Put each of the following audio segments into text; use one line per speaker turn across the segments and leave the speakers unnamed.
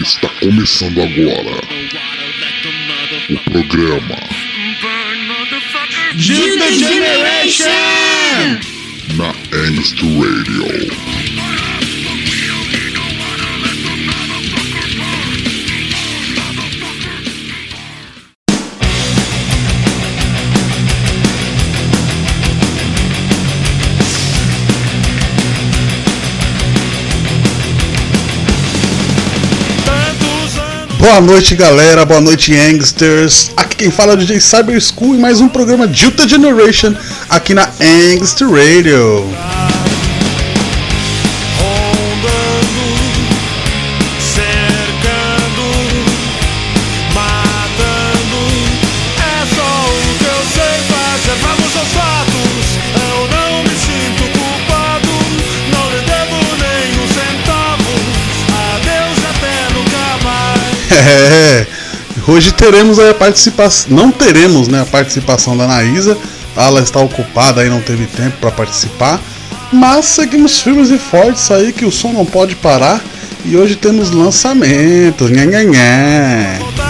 Está começando agora
The water, let the motherfucker
o programa
burn, motherfucker.
Juke the Generation!
na Angst Radio.
Boa noite, galera. Boa noite, Angsters. Aqui quem fala é o DJ Cyber School e mais um programa Juta Generation aqui na Angst Radio.
É,
hoje teremos a participação. Não teremos né, a participação da Anaísa. Ela está ocupada aí, não teve tempo para participar. Mas seguimos firmes e fortes aí que o som não pode parar. E hoje temos lançamentos. Nha, nha, nha.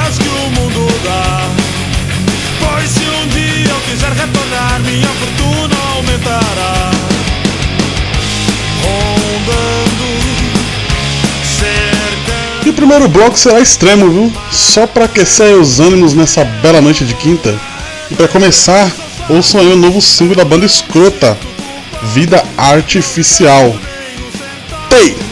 Primeiro bloco será extremo, viu? Só para aquecer os ânimos nessa bela noite de quinta. E para começar, ouçam aí o novo single da banda Escrota, Vida Artificial. Tei!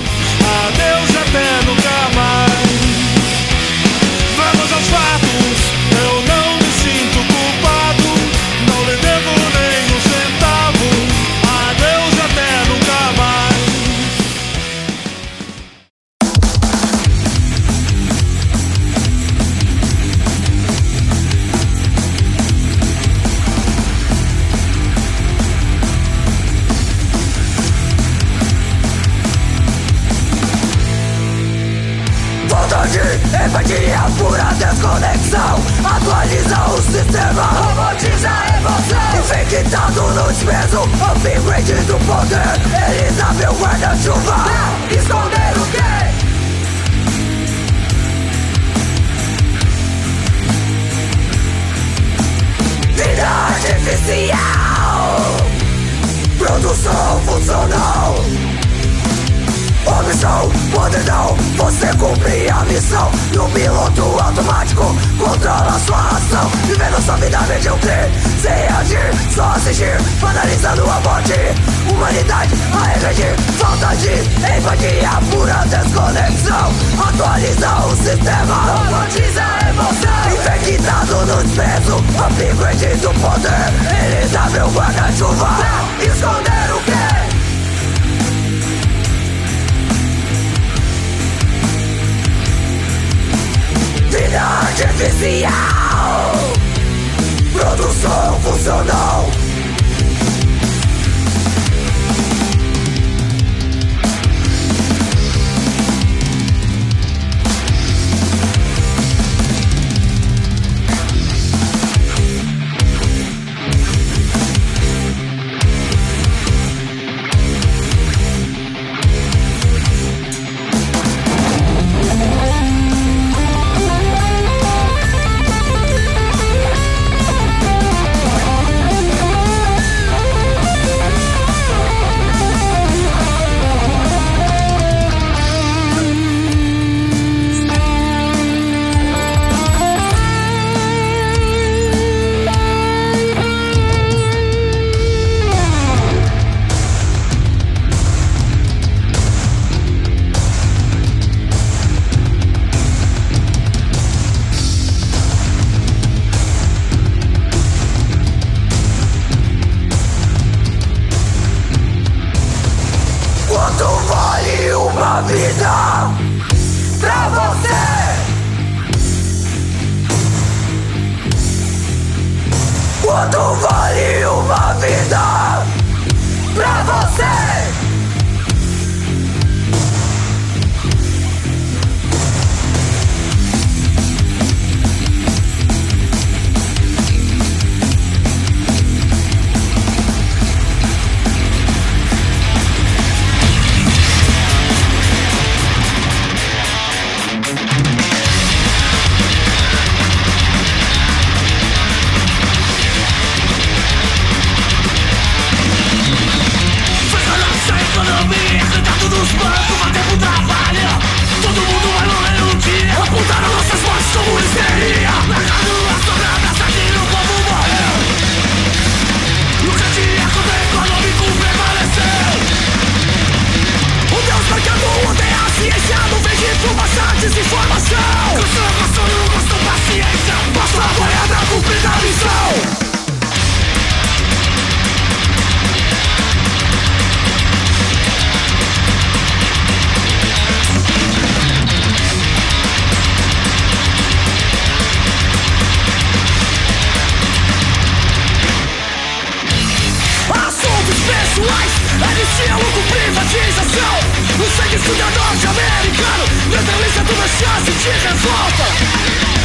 Sangue suja norte-americano Neutraliza toda chance de revolta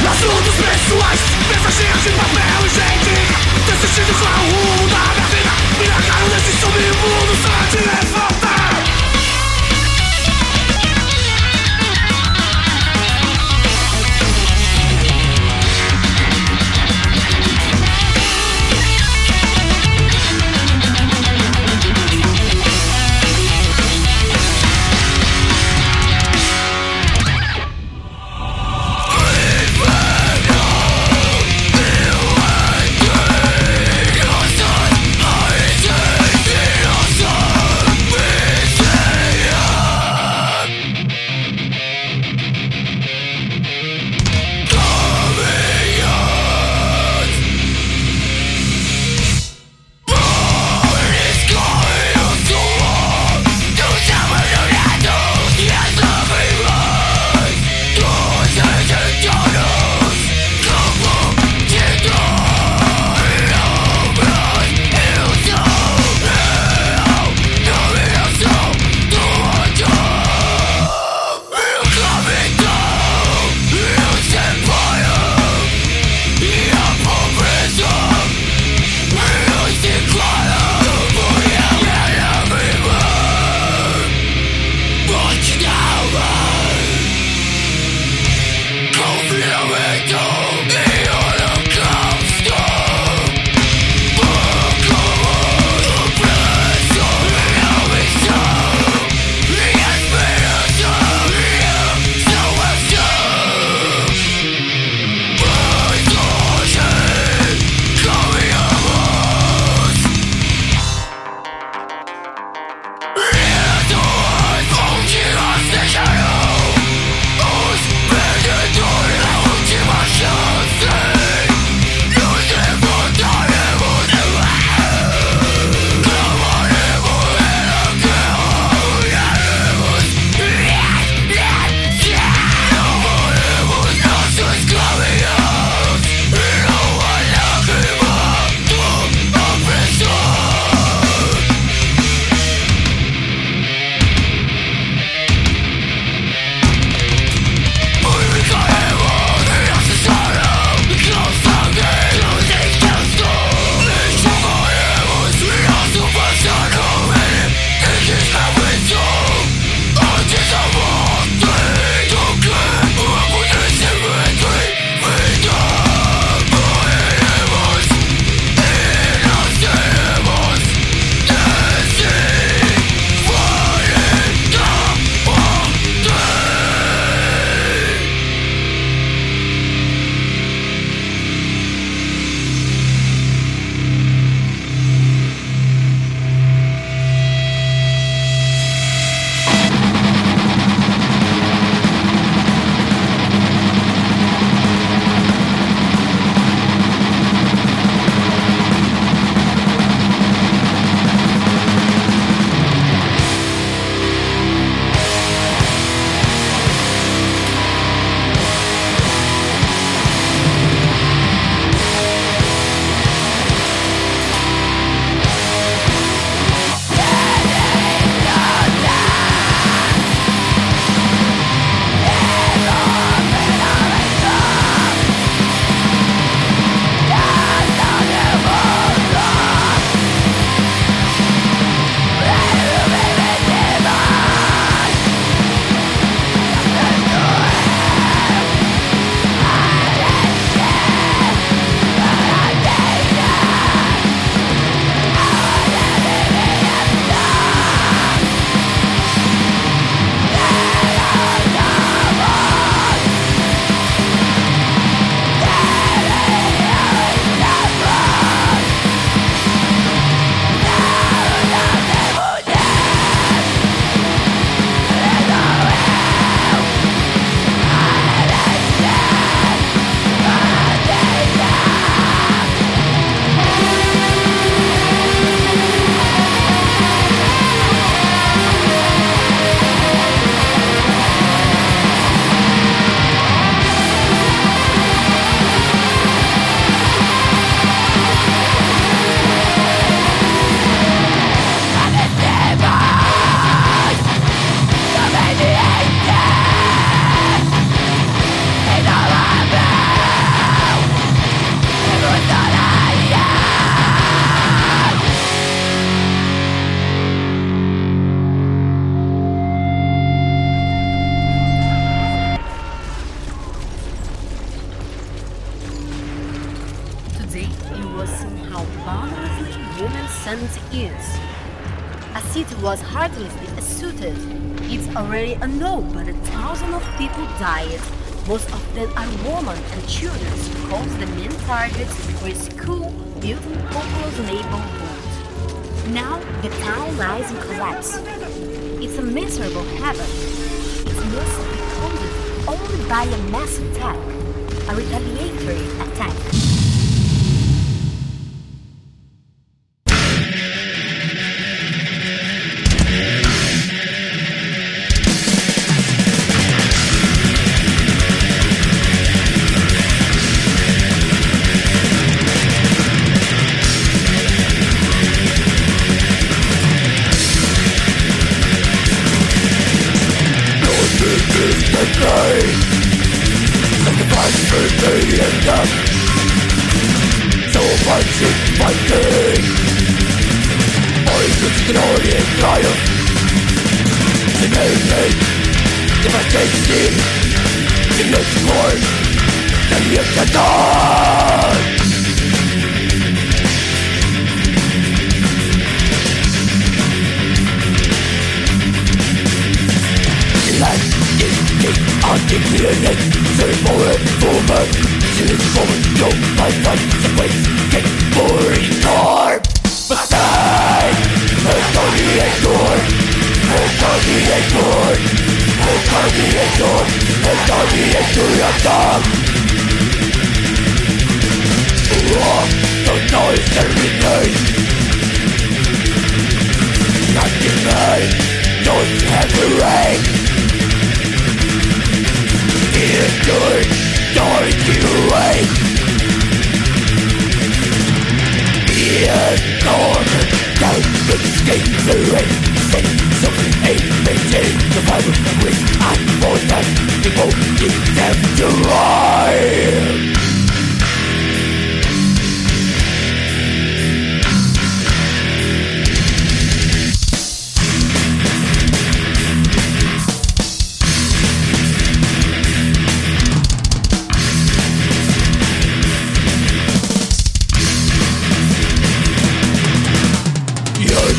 Assuntos pessoais, mensagens de papel e gente. Decidido qual o rumo da minha vida. Me largaram nesse submundo só de revolta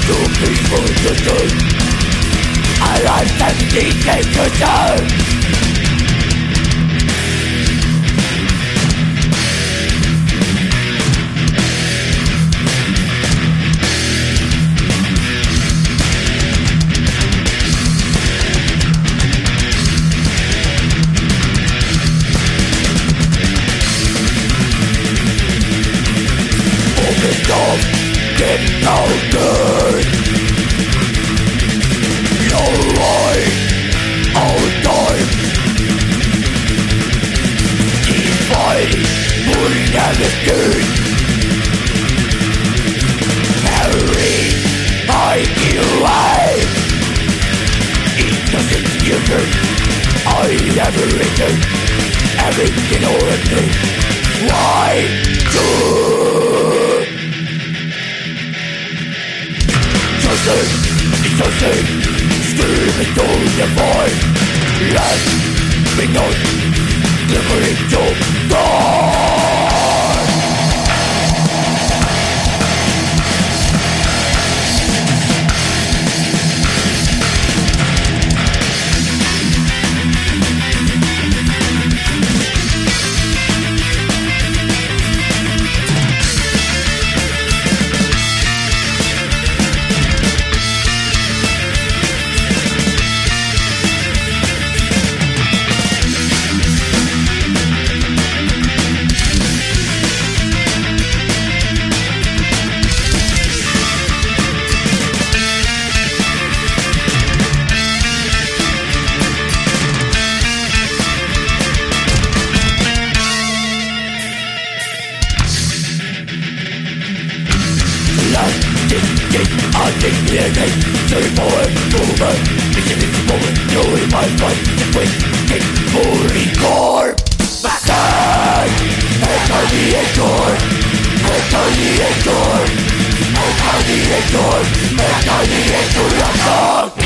to people to do I like that deep to the Music, I think DNA Save for it, human It's invisible, you in my fight The quick, kick, fully core Backside Retaliator Retaliator Retaliator Retaliator
Retaliator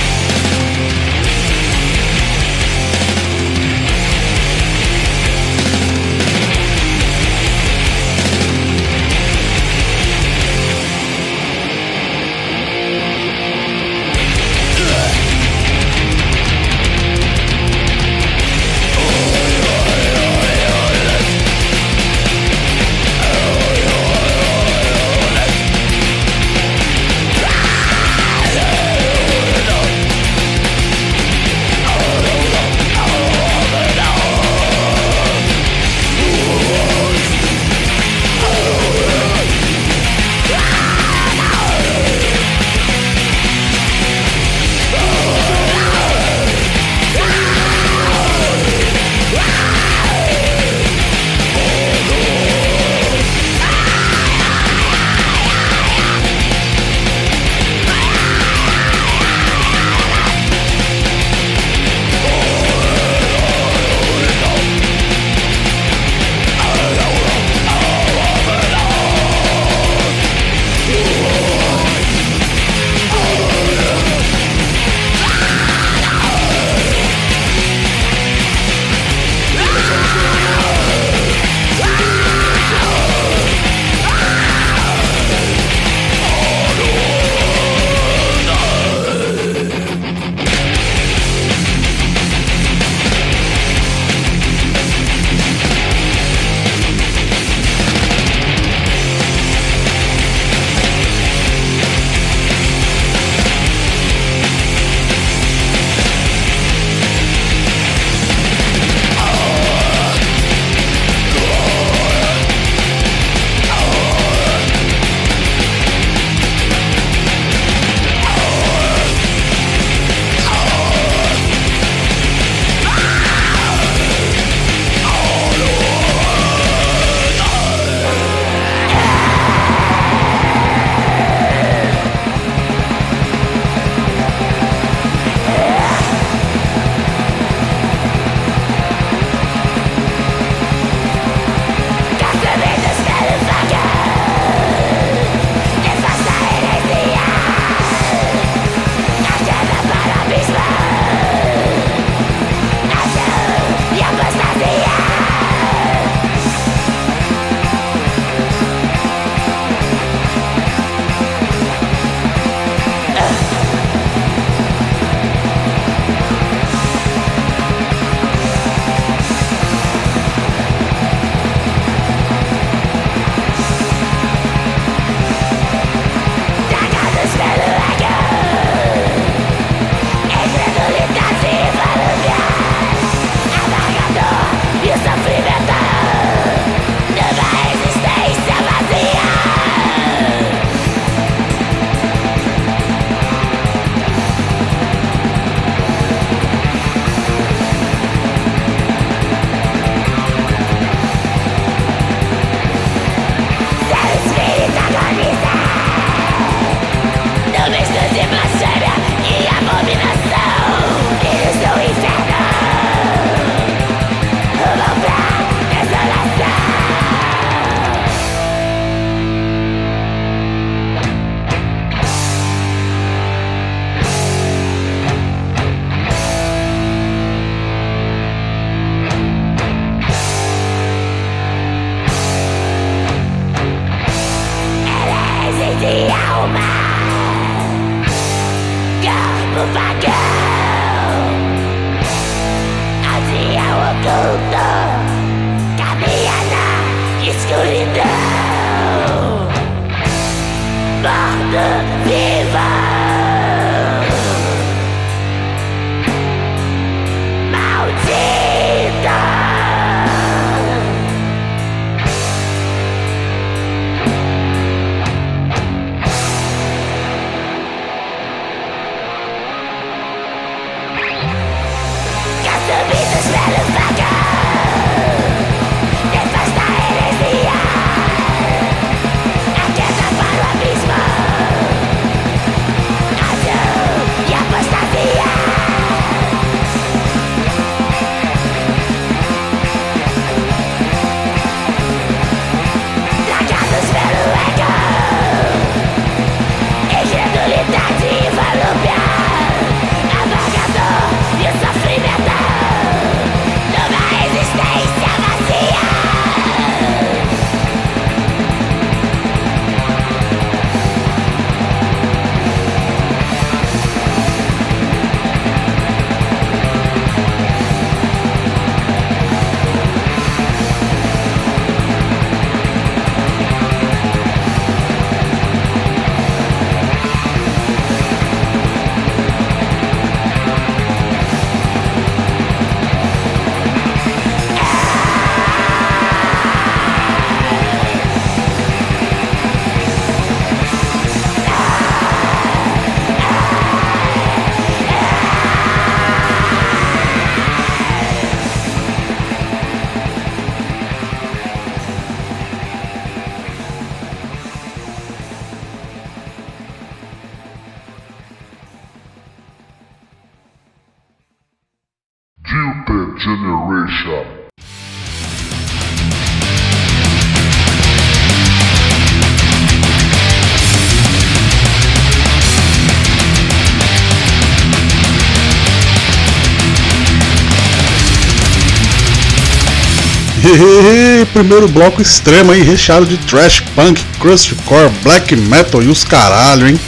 Primeiro bloco extremo aí, recheado de trash punk, crustcore, black metal e os caralho, hein?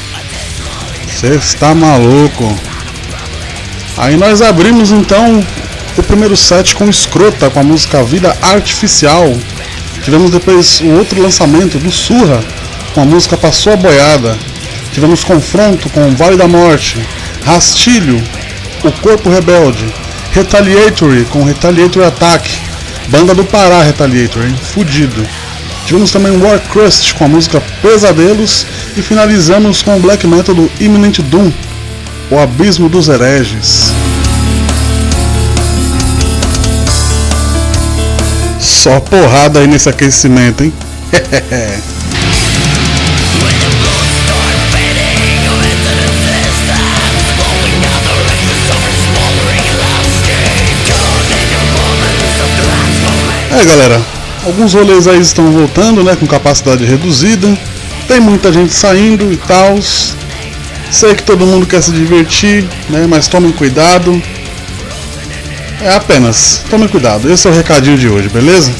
Você está maluco. Aí nós abrimos então o primeiro set com Escrota, com a música Vida Artificial. Tivemos depois o outro lançamento do Surra, com a música Passou a Boiada. Tivemos Confronto com Vale da Morte, Rastilho, O Corpo Rebelde, Retaliatory com Retaliatory Attack, Banda do Pará Retaliatory, hein? Fudido. Tivemos também War Crust com a música Pesadelos e finalizamos com o black metal do Imminent Doom, O Abismo dos Hereges. Só porrada aí nesse aquecimento, hein? É galera, alguns rolês aí estão voltando, né, com capacidade reduzida. Tem muita gente saindo e tal. Sei que todo mundo quer se divertir, né, mas tomem cuidado. É apenas, tomem cuidado. Esse é o recadinho de hoje, beleza?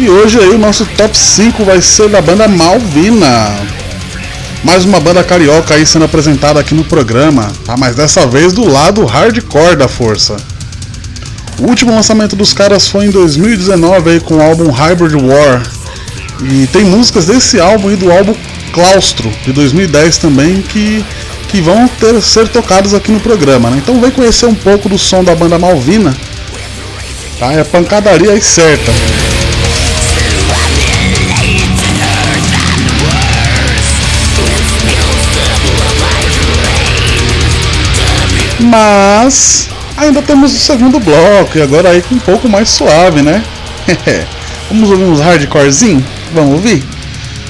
E hoje aí o nosso top 5 vai ser da banda Malvina. Mais uma banda carioca aí sendo apresentada aqui no programa, tá? mas dessa vez do lado hardcore da força. O último lançamento dos caras foi em 2019 aí com o álbum Hybrid War. E tem músicas desse álbum e do álbum Claustro de 2010 também que, que vão ter, ser tocadas aqui no programa. Né? Então vem conhecer um pouco do som da banda Malvina. Tá? É pancadaria aí certa. Mas ainda temos o segundo bloco e agora aí com um pouco mais suave, né? Vamos ouvir uns hardcorezinho? Vamos ouvir?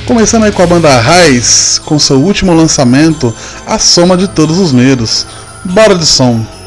Começando aí com a banda Raiz, com seu último lançamento, A Soma de Todos os Medos. Bora de som!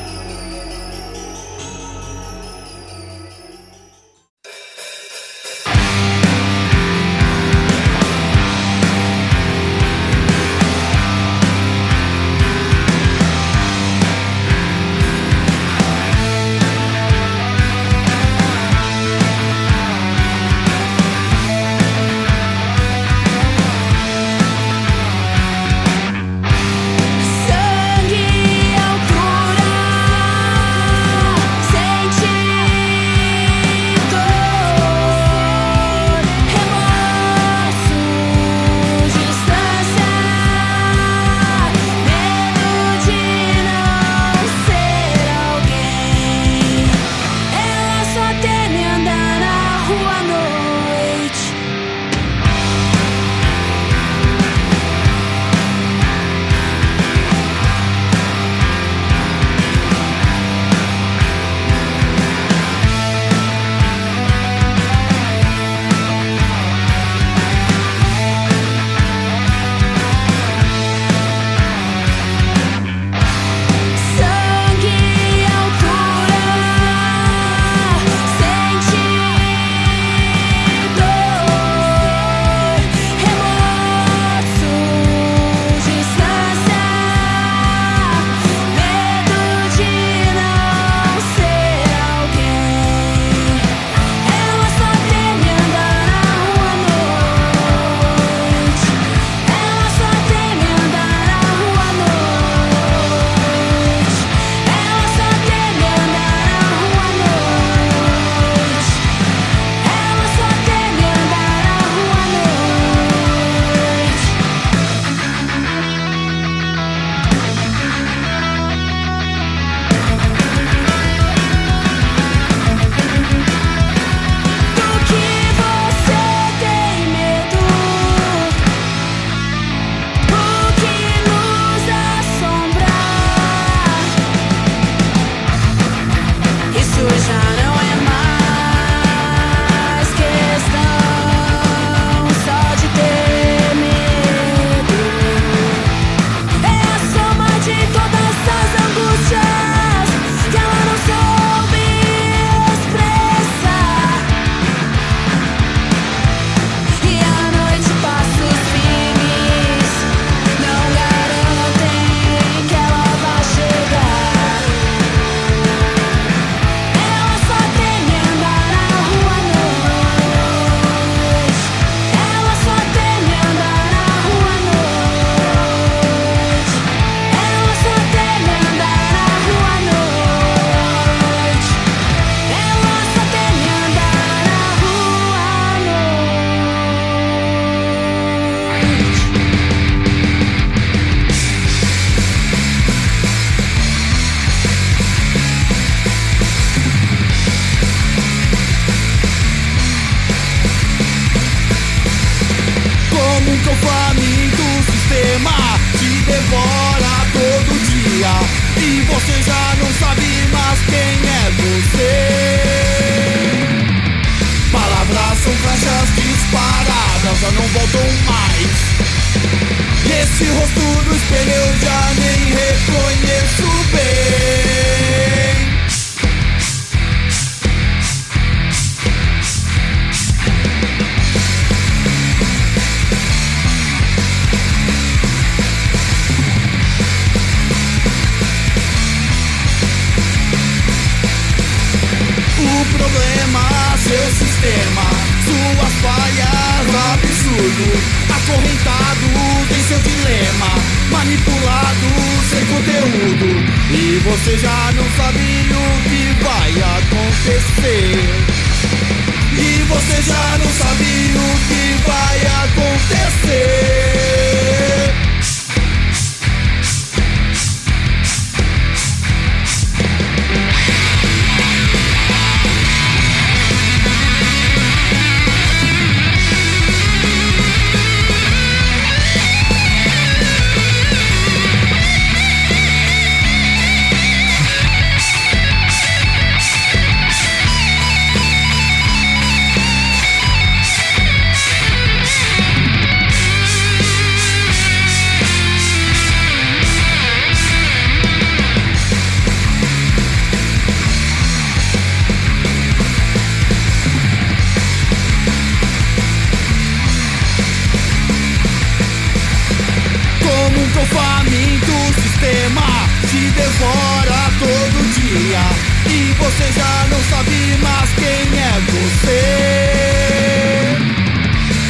devora todo dia e você já não sabe mais quem é você.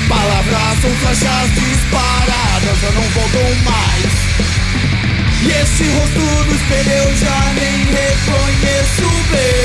Palavras são flechas disparadas, já não voltam mais. E esse rosto no espelho eu já nem reconheço bem.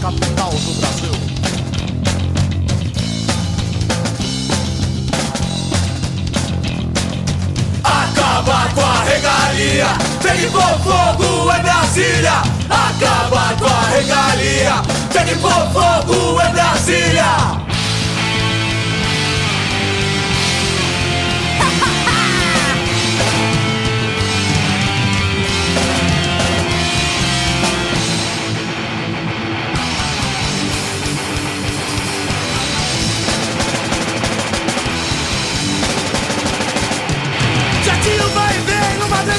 capital do Brasil. Acaba com a regalia, pegue por fogo em Brasília. Acaba com a regalia, pegue por fogo em Brasília.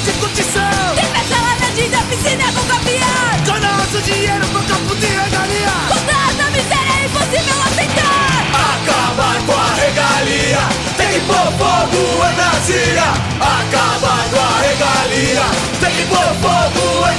Grande curtição.
Tem festa lá dentro da piscina com campeão
Com nosso dinheiro pro campo de regalia.
Com tanta miséria é impossível aceitar.
Acabar com a regalia. Tem que pôr fogo em Brasília. Acabar com a regalia. Tem que pôr fogo em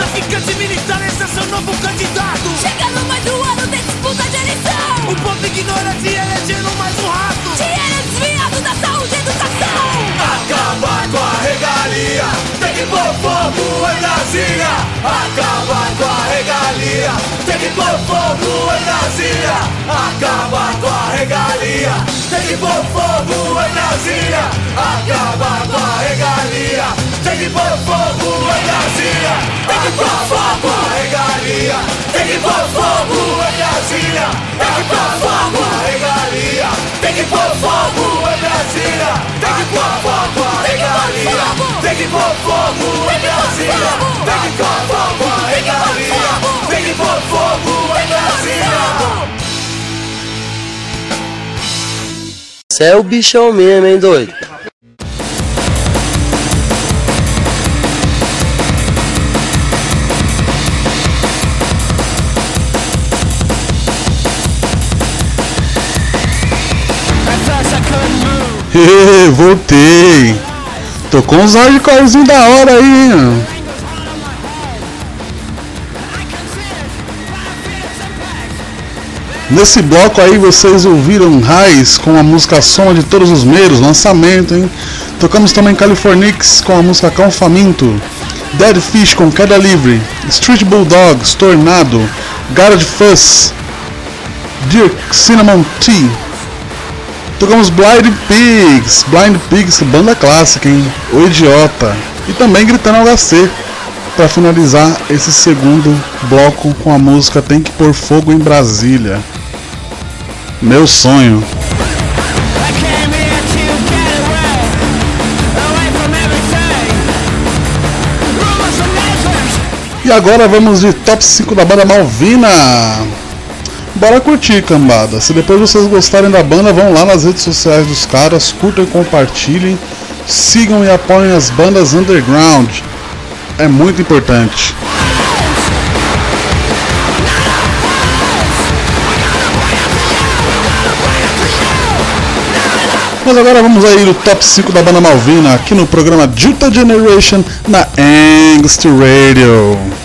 Traficante militar, esse é seu novo candidato.
Chegando mais um ano de disputa de eleição.
O povo ignorante elegendo mais um rato.
Dinheiro desviado da saúde e educação.
Acabar com a regalia. Tem que pôr fogo em Brasília. Acabar com a regalia. Tem que pôr fogo em Brasília. Acabar com a regalia. Tem que pôr fogo em Brasília. Acabar com a regalia Tem que pôr fogo em Brasília Tem que pôr fogo a regalia. Tem que pôr fogo em Brasília Tem que pôr fogo a regalia. Tem que pôr fogo em Brasília Tem que pôr fogo a regalia. Tem que pôr fogo em Brasília Tem que pôr fogo a regalia. Tem que pôr fogo em Brasília
Cê é o bichão mesmo, hein, doido?
Hehe, voltei. Tocou uns hardcorezinhos da hora aí. ó. Nesse bloco aí vocês ouviram Raiz com a música Soma de Todos os Meiros, lançamento, hein? Tocamos também Californix com a música Cão Faminto, Dead Fish com Queda Livre, Street Bulldogs, Tornado, Garage Fuzz, Dirk Cinnamon Tea, Tocamos Blind Pigs, Blind Pigs, banda clássica, hein? O Idiota. E também Gritando HC, para finalizar esse segundo bloco com a música Tem que Pôr Fogo em Brasília. Meu sonho. E agora vamos de top 5 da banda Malvina. Bora curtir, cambada. Se depois vocês gostarem da banda, vão lá nas redes sociais dos caras, curtam e compartilhem, sigam e apoiem as bandas underground. É muito importante. Mas agora vamos aí no top 5 da banda Malvina, aqui no programa Juta Generation na Angst Radio.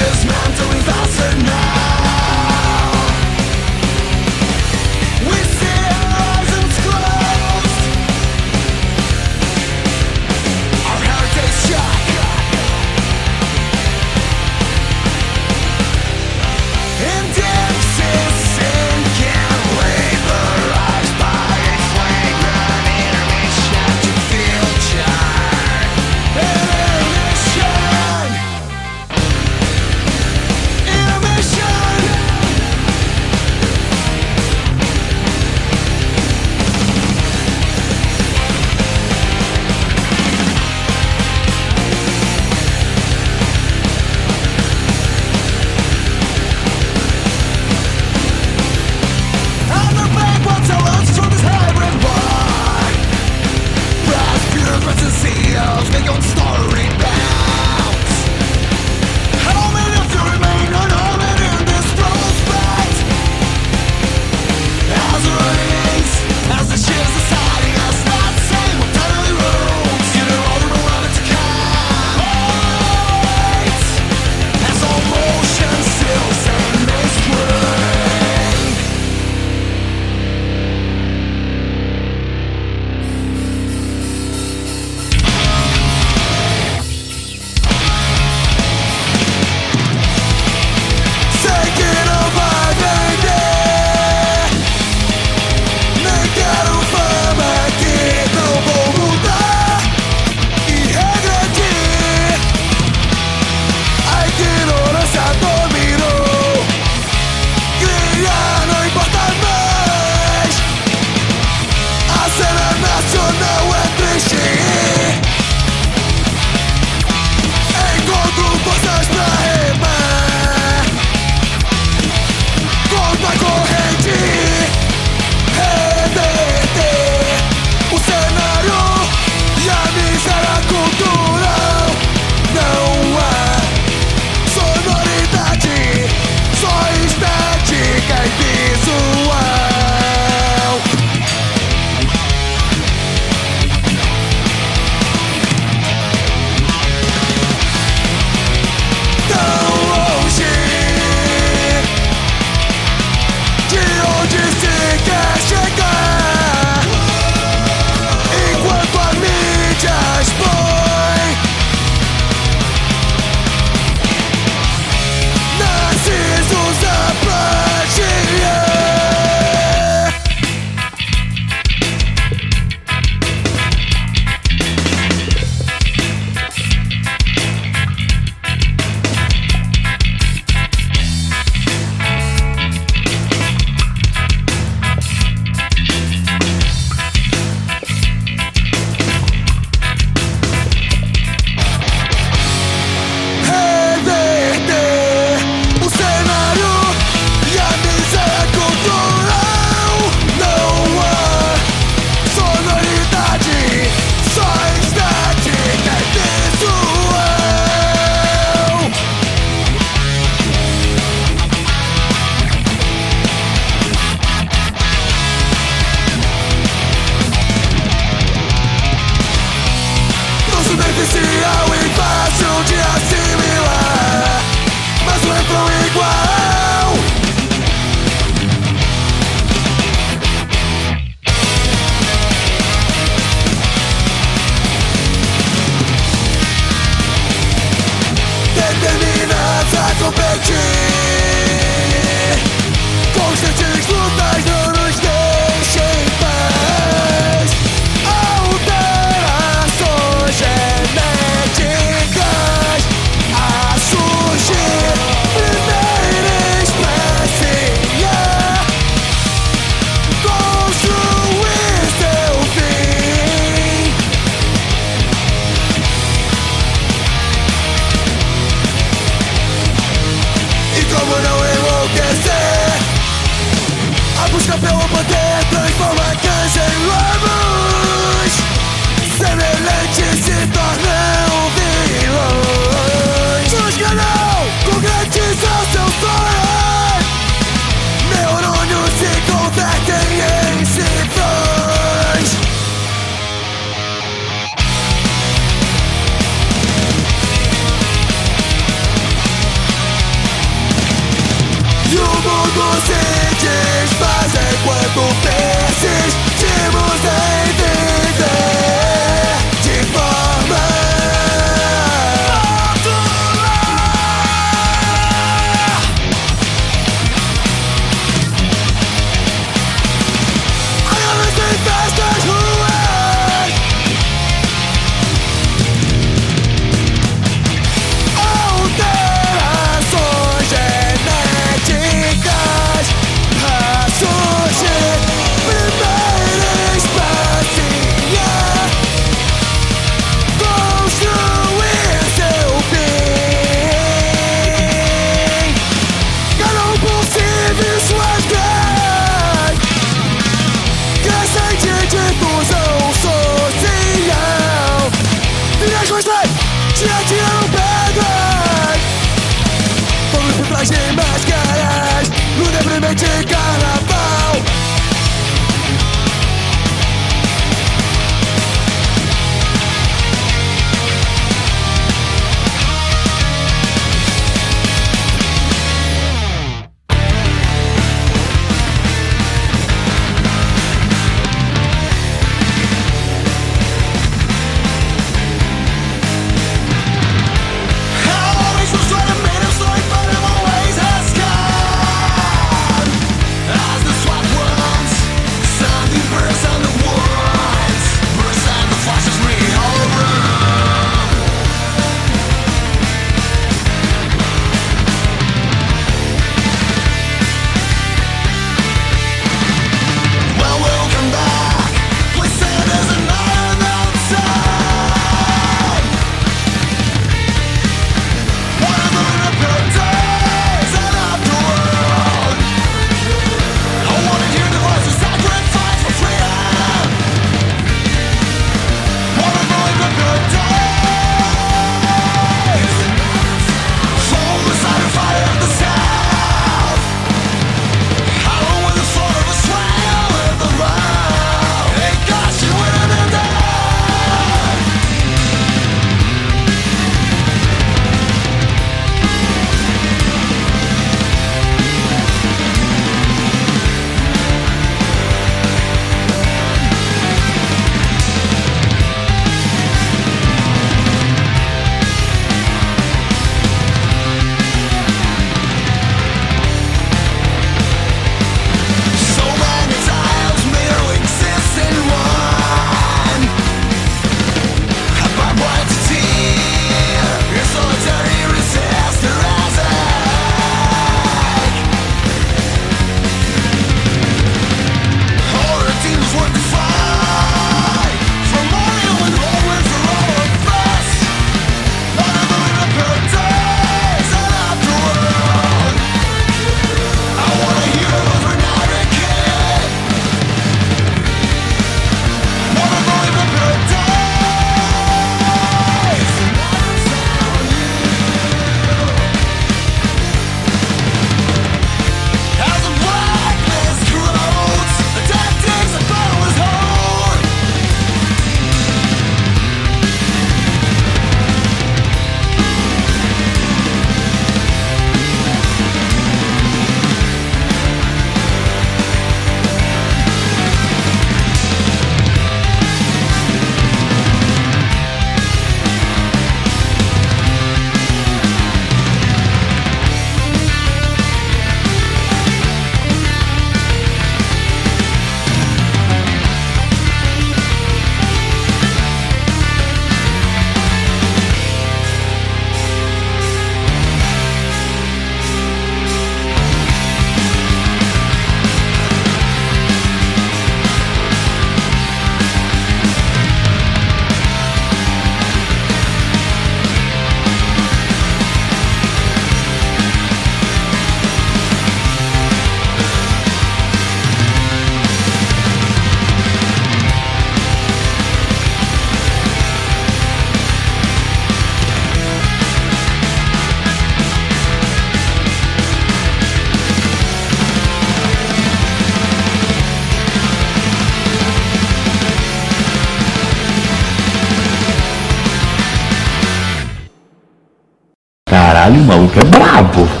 Maluco é brabo.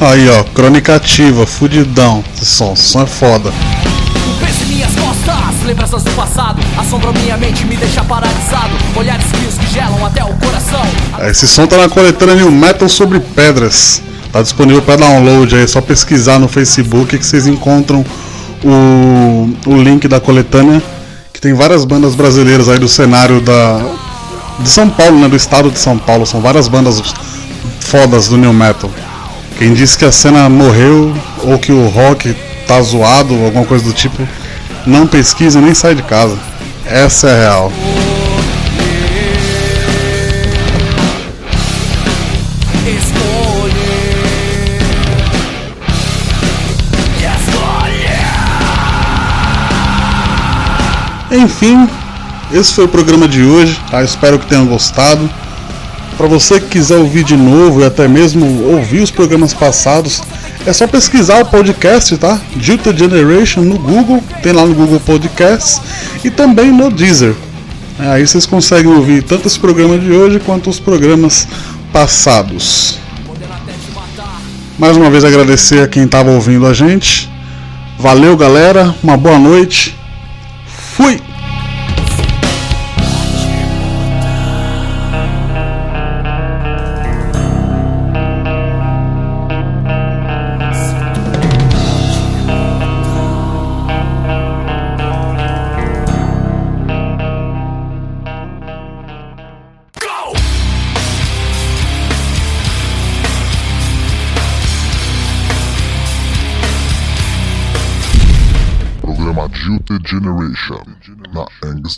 Aí, ó, crônica ativa, fudidão. Esse som, esse som é foda.
Penso em minhas costas, lembranças do passado Assombram minha mente, me deixa paralisado Olhares frios que gelam até o coração
Esse som tá na coletânea New Metal sobre pedras. Tá disponível para download aí, é só pesquisar no Facebook que vocês encontram o, o link da coletânea, que tem várias bandas brasileiras aí do cenário da de São Paulo, né, do estado de São Paulo, são várias bandas fodas do New Metal. Quem disse que a cena morreu ou que o rock tá zoado ou alguma coisa do tipo, não pesquisa nem sai de casa. Essa é a real. Enfim, esse foi o programa de hoje. Tá? Espero que tenham gostado. Para você que quiser ouvir de novo e até mesmo ouvir os programas passados, é só pesquisar o podcast, tá? Jilted Generation no Google, tem lá no Google Podcasts e também no Deezer. É, Aí vocês conseguem ouvir tanto esse programa de hoje quanto os programas passados. Mais uma vez agradecer a quem estava ouvindo a gente. Valeu, galera. Uma boa noite. Fui!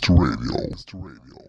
Programa Jilted Generation na Angst Radio.